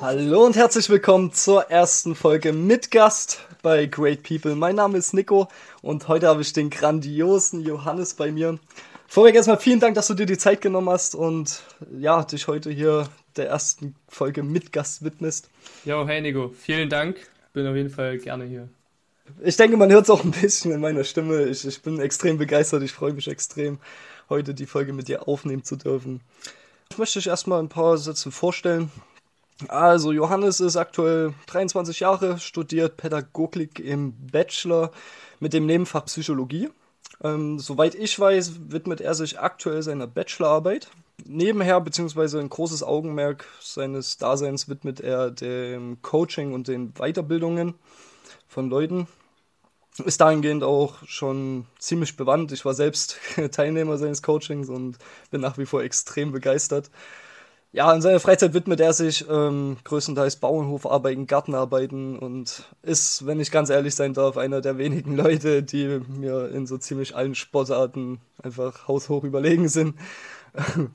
Hallo und herzlich willkommen zur ersten Folge mit Gast bei Great People. Mein Name ist Nico und heute habe ich den grandiosen Johannes bei mir. Vorweg erstmal vielen Dank, dass du dir die Zeit genommen hast und ja, dich heute hier der ersten Folge mit Gast widmest. Jo, hey Nico, vielen Dank. Bin auf jeden Fall gerne hier. Ich denke, man hört es auch ein bisschen in meiner Stimme. Ich, ich bin extrem begeistert. Ich freue mich extrem, heute die Folge mit dir aufnehmen zu dürfen. Ich möchte dich erstmal ein paar Sätze vorstellen. Also, Johannes ist aktuell 23 Jahre, studiert Pädagogik im Bachelor mit dem Nebenfach Psychologie. Ähm, soweit ich weiß, widmet er sich aktuell seiner Bachelorarbeit. Nebenher, beziehungsweise ein großes Augenmerk seines Daseins widmet er dem Coaching und den Weiterbildungen von Leuten. Ist dahingehend auch schon ziemlich bewandt. Ich war selbst Teilnehmer seines Coachings und bin nach wie vor extrem begeistert. Ja, in seiner Freizeit widmet er sich ähm, größtenteils Bauernhofarbeiten, Gartenarbeiten und ist, wenn ich ganz ehrlich sein darf, einer der wenigen Leute, die mir in so ziemlich allen Sportarten einfach haushoch überlegen sind.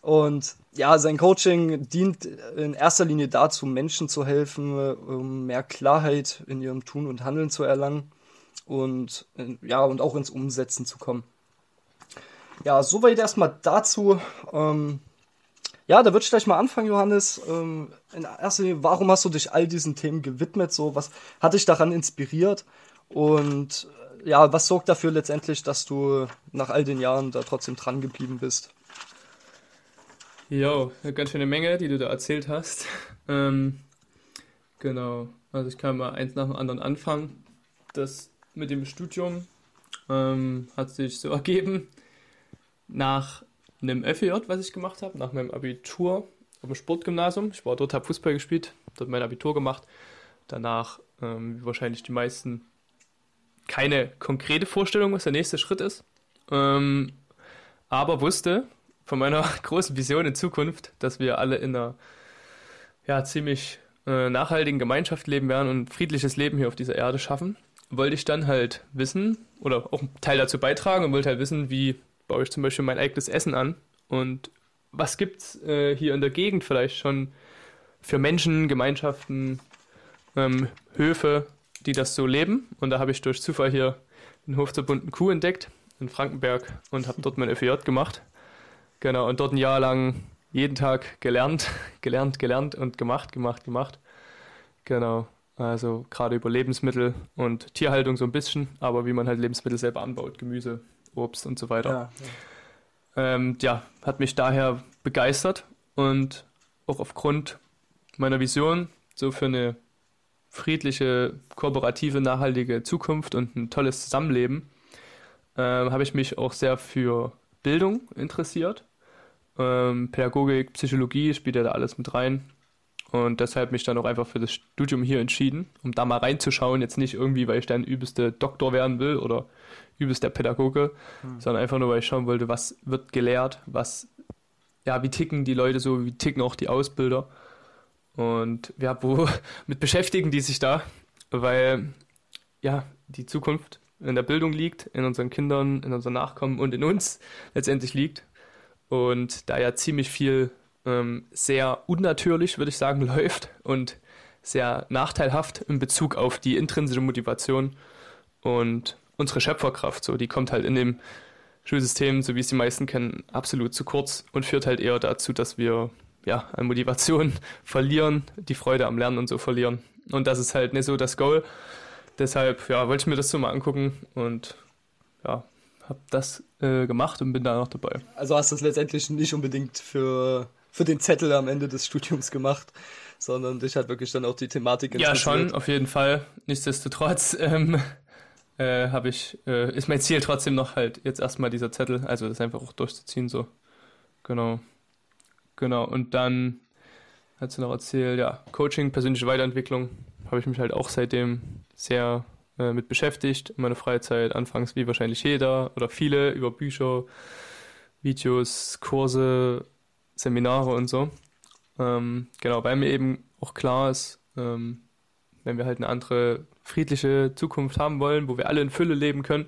Und ja, sein Coaching dient in erster Linie dazu, Menschen zu helfen, um mehr Klarheit in ihrem Tun und Handeln zu erlangen und ja, und auch ins Umsetzen zu kommen. Ja, soweit erstmal dazu. Ähm, ja, da würde ich gleich mal anfangen, Johannes. Ähm, in erster Linie, warum hast du dich all diesen Themen gewidmet? So, was hat dich daran inspiriert? Und äh, ja, was sorgt dafür letztendlich, dass du nach all den Jahren da trotzdem dran geblieben bist? Jo, eine ganz schöne Menge, die du da erzählt hast. Ähm, genau, also ich kann mal eins nach dem anderen anfangen. Das mit dem Studium ähm, hat sich so ergeben, nach einem FEJ, was ich gemacht habe, nach meinem Abitur auf dem Sportgymnasium. Ich war dort, habe Fußball gespielt, dort mein Abitur gemacht. Danach, ähm, wie wahrscheinlich die meisten, keine konkrete Vorstellung, was der nächste Schritt ist. Ähm, aber wusste von meiner großen Vision in Zukunft, dass wir alle in einer ja, ziemlich äh, nachhaltigen Gemeinschaft leben werden und friedliches Leben hier auf dieser Erde schaffen, wollte ich dann halt wissen oder auch einen Teil dazu beitragen und wollte halt wissen, wie baue ich zum Beispiel mein eigenes Essen an und was gibt es äh, hier in der Gegend vielleicht schon für Menschen, Gemeinschaften, ähm, Höfe, die das so leben. Und da habe ich durch Zufall hier den Hof zur bunten Kuh entdeckt in Frankenberg und habe dort mein FEJ gemacht. Genau, und dort ein Jahr lang jeden Tag gelernt, gelernt, gelernt und gemacht, gemacht, gemacht. Genau, also gerade über Lebensmittel und Tierhaltung so ein bisschen, aber wie man halt Lebensmittel selber anbaut, Gemüse, Obst und so weiter. Ja, ja. Ähm, ja, hat mich daher begeistert und auch aufgrund meiner Vision so für eine friedliche, kooperative, nachhaltige Zukunft und ein tolles Zusammenleben äh, habe ich mich auch sehr für Bildung interessiert. Ähm, Pädagogik, Psychologie spielt ja da alles mit rein. Und deshalb mich dann auch einfach für das Studium hier entschieden, um da mal reinzuschauen. Jetzt nicht irgendwie, weil ich dann übelste Doktor werden will oder übelst der Pädagoge, hm. sondern einfach nur, weil ich schauen wollte, was wird gelehrt, was, ja, wie ticken die Leute so, wie ticken auch die Ausbilder. Und ja, wo mit beschäftigen die sich da? Weil, ja, die Zukunft in der Bildung liegt, in unseren Kindern, in unseren Nachkommen und in uns letztendlich liegt. Und da ja ziemlich viel ähm, sehr unnatürlich, würde ich sagen, läuft und sehr nachteilhaft in Bezug auf die intrinsische Motivation und unsere Schöpferkraft. So, die kommt halt in dem Schulsystem, so wie es die meisten kennen, absolut zu kurz und führt halt eher dazu, dass wir ja an Motivation verlieren, die Freude am Lernen und so verlieren. Und das ist halt nicht so das Goal. Deshalb ja, wollte ich mir das so mal angucken und ja, habe das äh, gemacht und bin da noch dabei. Also hast du es letztendlich nicht unbedingt für für den Zettel am Ende des Studiums gemacht, sondern dich hat wirklich dann auch die Thematik interessiert. Ja, schon, auf jeden Fall. Nichtsdestotrotz ähm, äh, habe ich, äh, ist mein Ziel trotzdem noch halt jetzt erstmal dieser Zettel, also das einfach auch durchzuziehen, so. Genau. Genau. Und dann hat sie noch erzählt, ja, Coaching, persönliche Weiterentwicklung, habe ich mich halt auch seitdem sehr äh, mit beschäftigt in meiner Freizeit. Anfangs wie wahrscheinlich jeder oder viele über Bücher, Videos, Kurse, Seminare und so. Ähm, genau, weil mir eben auch klar ist, ähm, wenn wir halt eine andere friedliche Zukunft haben wollen, wo wir alle in Fülle leben können,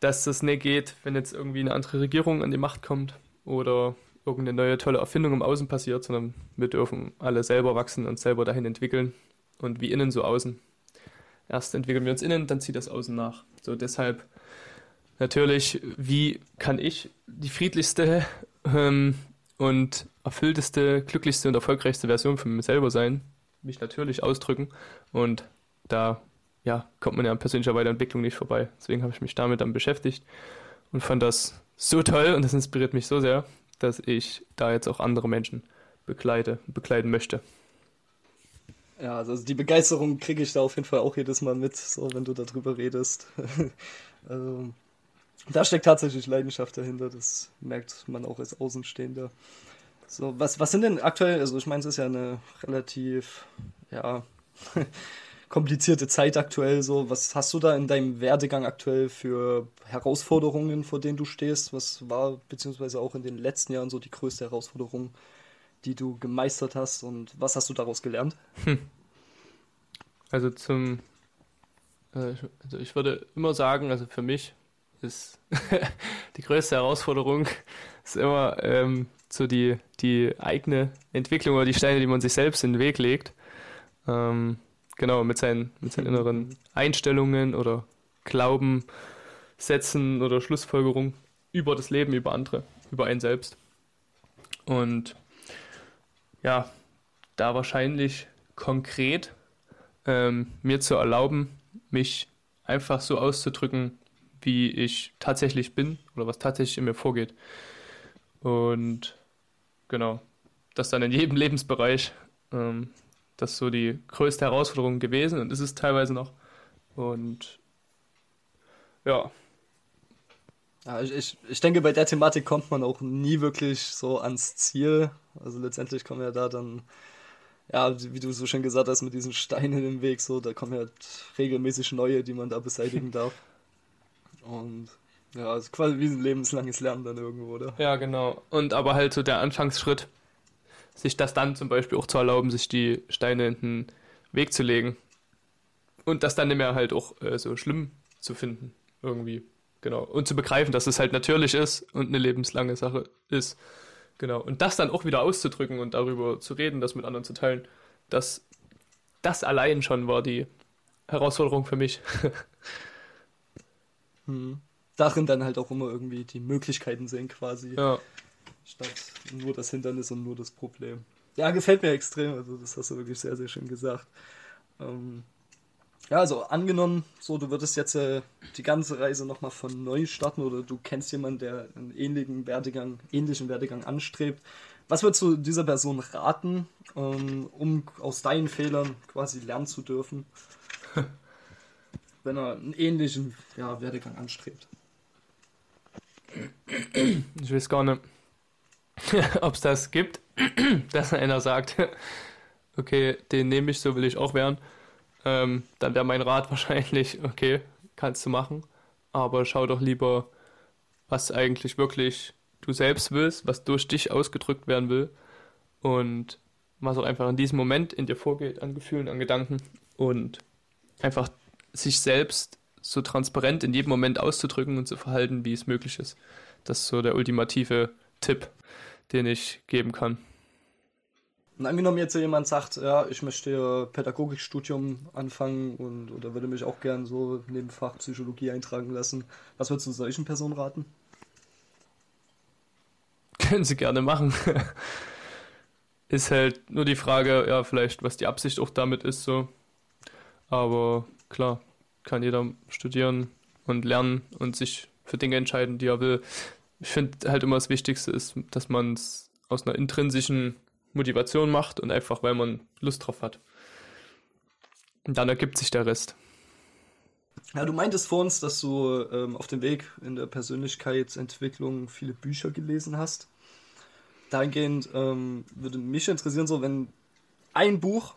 dass das nicht geht, wenn jetzt irgendwie eine andere Regierung an die Macht kommt oder irgendeine neue tolle Erfindung im Außen passiert, sondern wir dürfen alle selber wachsen und selber dahin entwickeln und wie innen so außen. Erst entwickeln wir uns innen, dann zieht das Außen nach. So deshalb natürlich, wie kann ich die friedlichste ähm, und erfüllteste, glücklichste und erfolgreichste Version von mir selber sein, mich natürlich ausdrücken und da ja, kommt man ja an persönlicher Weiterentwicklung nicht vorbei. Deswegen habe ich mich damit dann beschäftigt und fand das so toll und das inspiriert mich so sehr, dass ich da jetzt auch andere Menschen begleite, begleiten möchte. Ja, also die Begeisterung kriege ich da auf jeden Fall auch jedes Mal mit, so wenn du darüber redest. also, da steckt tatsächlich Leidenschaft dahinter, das merkt man auch als Außenstehender. So, was, was sind denn aktuell, also ich meine, es ist ja eine relativ, ja, komplizierte Zeit aktuell so. Was hast du da in deinem Werdegang aktuell für Herausforderungen, vor denen du stehst? Was war beziehungsweise auch in den letzten Jahren so die größte Herausforderung, die du gemeistert hast und was hast du daraus gelernt? Hm. Also zum, äh, also ich würde immer sagen, also für mich ist die größte Herausforderung ist immer ähm, so die, die eigene Entwicklung oder die Steine, die man sich selbst in den Weg legt. Ähm, genau, mit seinen, mit seinen inneren Einstellungen oder Glaubenssätzen oder Schlussfolgerungen über das Leben, über andere, über einen selbst. Und ja, da wahrscheinlich konkret ähm, mir zu erlauben, mich einfach so auszudrücken, wie ich tatsächlich bin oder was tatsächlich in mir vorgeht. Und genau, das dann in jedem Lebensbereich ähm, das ist so die größte Herausforderung gewesen und ist es teilweise noch. Und ja. ja ich, ich, ich denke, bei der Thematik kommt man auch nie wirklich so ans Ziel. Also letztendlich kommen ja da dann, ja, wie du so schön gesagt hast, mit diesen Steinen im Weg, so, da kommen ja regelmäßig neue, die man da beseitigen darf. Und ja, es ist quasi wie ein lebenslanges Lernen dann irgendwo, oder? Ja, genau. Und aber halt so der Anfangsschritt, sich das dann zum Beispiel auch zu erlauben, sich die Steine in den Weg zu legen. Und das dann nicht mehr halt auch äh, so schlimm zu finden, irgendwie. Genau. Und zu begreifen, dass es halt natürlich ist und eine lebenslange Sache ist. Genau. Und das dann auch wieder auszudrücken und darüber zu reden, das mit anderen zu teilen, das, das allein schon war die Herausforderung für mich. hm. Darin dann halt auch immer irgendwie die Möglichkeiten sehen, quasi. Ja statt nur das Hindernis und nur das Problem. Ja, gefällt mir extrem. Also, das hast du wirklich sehr, sehr schön gesagt. Ähm, ja, also angenommen, so du würdest jetzt äh, die ganze Reise nochmal von neu starten oder du kennst jemanden, der einen ähnlichen Werdegang, ähnlichen Werdegang anstrebt. Was würdest du dieser Person raten, ähm, um aus deinen Fehlern quasi lernen zu dürfen, wenn er einen ähnlichen ja, Werdegang anstrebt? Ich weiß gar nicht. ob es das gibt, dass einer sagt, okay, den nehme ich, so will ich auch werden, ähm, dann wäre mein Rat wahrscheinlich, okay, kannst du machen, aber schau doch lieber, was eigentlich wirklich du selbst willst, was durch dich ausgedrückt werden will und was auch einfach in diesem Moment in dir vorgeht, an Gefühlen, an Gedanken und einfach sich selbst so transparent in jedem Moment auszudrücken und zu verhalten, wie es möglich ist. Das ist so der ultimative Tipp den ich geben kann. Und angenommen jetzt jemand sagt, ja, ich möchte Pädagogikstudium anfangen und oder würde mich auch gern so neben Fach Psychologie eintragen lassen. Was würdest du solchen Personen raten? Können sie gerne machen. ist halt nur die Frage, ja, vielleicht, was die Absicht auch damit ist, so. Aber klar, kann jeder studieren und lernen und sich für Dinge entscheiden, die er will ich finde halt immer das Wichtigste ist, dass man es aus einer intrinsischen Motivation macht und einfach, weil man Lust drauf hat. Und dann ergibt sich der Rest. Ja, du meintest vor uns, dass du ähm, auf dem Weg in der Persönlichkeitsentwicklung viele Bücher gelesen hast. Dahingehend ähm, würde mich interessieren, so wenn ein Buch,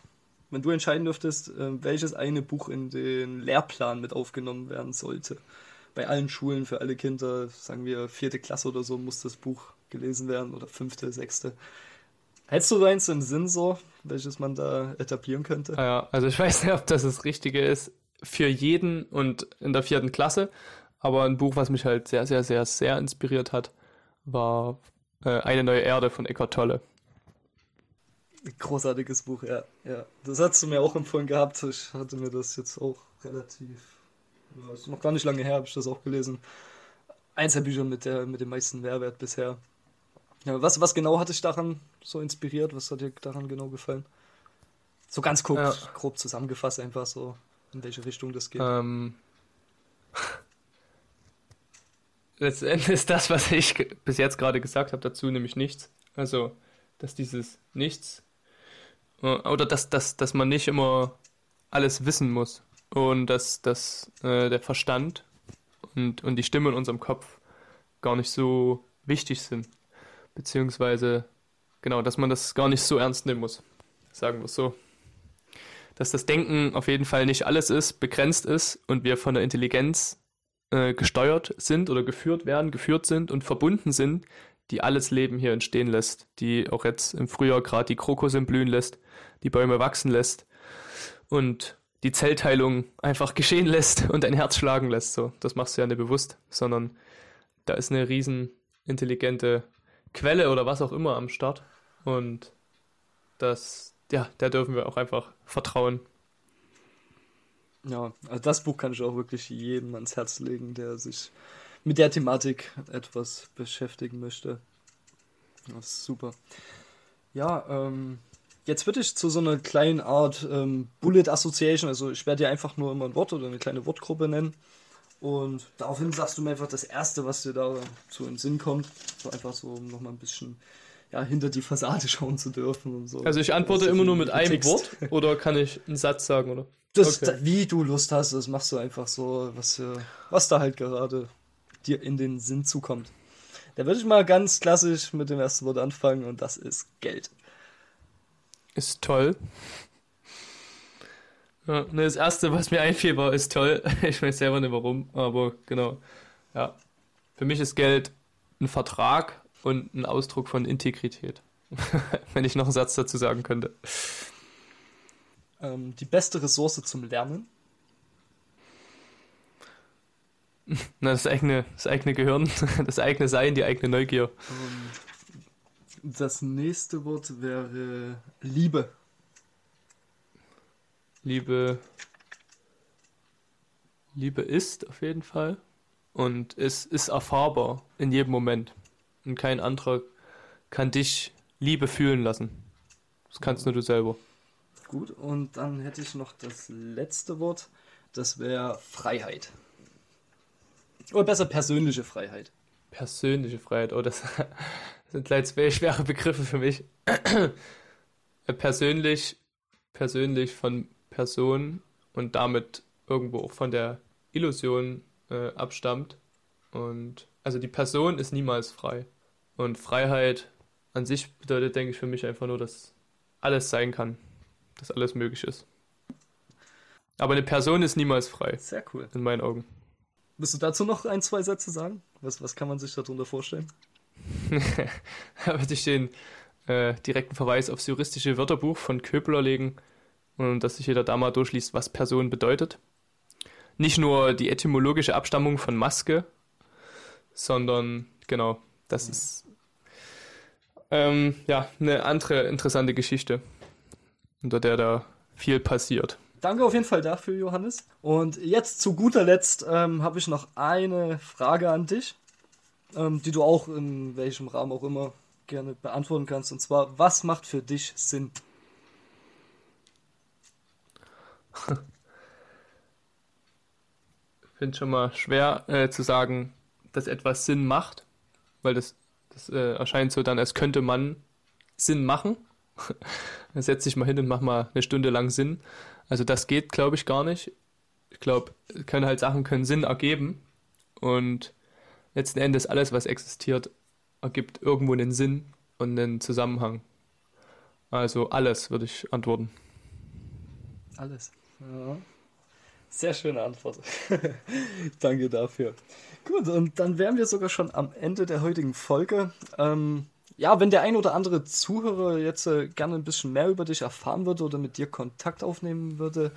wenn du entscheiden dürftest, äh, welches eine Buch in den Lehrplan mit aufgenommen werden sollte bei allen Schulen für alle Kinder, sagen wir vierte Klasse oder so, muss das Buch gelesen werden oder fünfte, sechste. Hättest du eins im Sinn so, welches man da etablieren könnte? Ah ja, also ich weiß nicht, ob das das Richtige ist für jeden und in der vierten Klasse, aber ein Buch, was mich halt sehr, sehr, sehr, sehr inspiriert hat, war äh, Eine neue Erde von Eckhart Tolle. Großartiges Buch, ja. ja. Das hast du mir auch empfohlen gehabt. Ich hatte mir das jetzt auch relativ. Ja, ist noch gar nicht lange her, habe ich das auch gelesen. Eins der Bücher mit, der, mit dem meisten Mehrwert bisher. Ja, was, was genau hat dich daran so inspiriert? Was hat dir daran genau gefallen? So ganz grob, ja. grob zusammengefasst, einfach so, in welche Richtung das geht. Ähm, letztendlich ist das, was ich bis jetzt gerade gesagt habe, dazu nämlich nichts. Also, dass dieses Nichts oder dass, dass, dass man nicht immer alles wissen muss und dass, dass äh, der Verstand und, und die Stimme in unserem Kopf gar nicht so wichtig sind. Beziehungsweise, genau, dass man das gar nicht so ernst nehmen muss. Sagen wir es so. Dass das Denken auf jeden Fall nicht alles ist, begrenzt ist und wir von der Intelligenz äh, gesteuert sind oder geführt werden, geführt sind und verbunden sind, die alles Leben hier entstehen lässt, die auch jetzt im Frühjahr gerade die Krokusse blühen lässt, die Bäume wachsen lässt und die Zellteilung einfach geschehen lässt und ein Herz schlagen lässt. So, das machst du ja nicht bewusst, sondern da ist eine riesen intelligente Quelle oder was auch immer am Start und das, ja, der dürfen wir auch einfach vertrauen. Ja, also das Buch kann ich auch wirklich jedem ans Herz legen, der sich mit der Thematik etwas beschäftigen möchte. Das ist super. Ja, ähm, jetzt würde ich zu so einer kleinen Art ähm, Bullet Association, also ich werde dir einfach nur immer ein Wort oder eine kleine Wortgruppe nennen. Und daraufhin sagst du mir einfach das Erste, was dir da zu in den Sinn kommt. So einfach so, um nochmal ein bisschen ja, hinter die Fassade schauen zu dürfen und so. Also ich antworte immer nur mit einem Text. Wort oder kann ich einen Satz sagen, oder? Das, okay. wie du Lust hast, das machst du einfach so, was, was da halt gerade dir in den Sinn zukommt. Da würde ich mal ganz klassisch mit dem ersten Wort anfangen und das ist Geld. Ist toll. Ja, ne, das erste, was mir einfiel, war, ist toll. Ich weiß selber nicht warum, aber genau. Ja. Für mich ist Geld ein Vertrag und ein Ausdruck von Integrität. Wenn ich noch einen Satz dazu sagen könnte. Ähm, die beste Ressource zum Lernen. Na, das eigene, das eigene Gehirn, das eigene Sein, die eigene Neugier. Das nächste Wort wäre Liebe. Liebe. Liebe ist auf jeden Fall. Und es ist erfahrbar in jedem Moment. Und kein anderer kann dich Liebe fühlen lassen. Das kannst nur du selber. Gut, und dann hätte ich noch das letzte Wort. Das wäre Freiheit. Oder besser persönliche Freiheit. Persönliche Freiheit, oh, das sind gleich zwei schwere Begriffe für mich. persönlich, persönlich von Person und damit irgendwo auch von der Illusion äh, abstammt. Und also die Person ist niemals frei. Und Freiheit an sich bedeutet, denke ich, für mich einfach nur, dass alles sein kann, dass alles möglich ist. Aber eine Person ist niemals frei. Sehr cool. In meinen Augen. Willst du dazu noch ein, zwei Sätze sagen? Was, was kann man sich darunter vorstellen? da würde ich den äh, direkten Verweis aufs juristische Wörterbuch von Köbler legen und dass sich jeder da mal durchliest, was Person bedeutet. Nicht nur die etymologische Abstammung von Maske, sondern genau, das mhm. ist ähm, ja eine andere interessante Geschichte, unter der da viel passiert. Danke auf jeden Fall dafür, Johannes. Und jetzt zu guter Letzt ähm, habe ich noch eine Frage an dich, ähm, die du auch in welchem Rahmen auch immer gerne beantworten kannst. Und zwar, was macht für dich Sinn? Ich finde es schon mal schwer äh, zu sagen, dass etwas Sinn macht, weil das, das äh, erscheint so dann, als könnte man Sinn machen. Dann setz dich mal hin und mach mal eine Stunde lang Sinn. Also das geht, glaube ich, gar nicht. Ich glaube, können halt Sachen können Sinn ergeben und letzten Endes alles, was existiert, ergibt irgendwo einen Sinn und einen Zusammenhang. Also alles, würde ich antworten. Alles. Ja. Sehr schöne Antwort. Danke dafür. Gut, und dann wären wir sogar schon am Ende der heutigen Folge. Ähm, ja, wenn der ein oder andere Zuhörer jetzt äh, gerne ein bisschen mehr über dich erfahren würde oder mit dir Kontakt aufnehmen würde,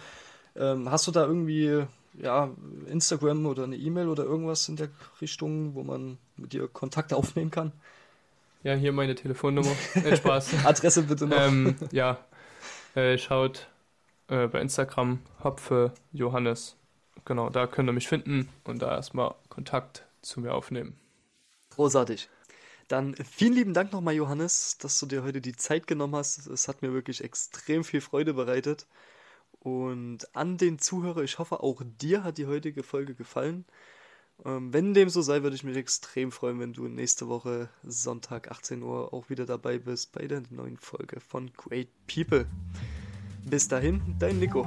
ähm, hast du da irgendwie ja, Instagram oder eine E-Mail oder irgendwas in der Richtung, wo man mit dir Kontakt aufnehmen kann? Ja, hier meine Telefonnummer. Äh, Spaß. Adresse bitte noch. ähm, ja, äh, schaut äh, bei Instagram Hopfe Johannes. Genau, da könnt ihr mich finden und da erstmal Kontakt zu mir aufnehmen. Großartig. Dann vielen lieben Dank nochmal, Johannes, dass du dir heute die Zeit genommen hast. Es hat mir wirklich extrem viel Freude bereitet. Und an den Zuhörer, ich hoffe, auch dir hat die heutige Folge gefallen. Ähm, wenn dem so sei, würde ich mich extrem freuen, wenn du nächste Woche Sonntag 18 Uhr auch wieder dabei bist bei der neuen Folge von Great People. Bis dahin, dein Nico.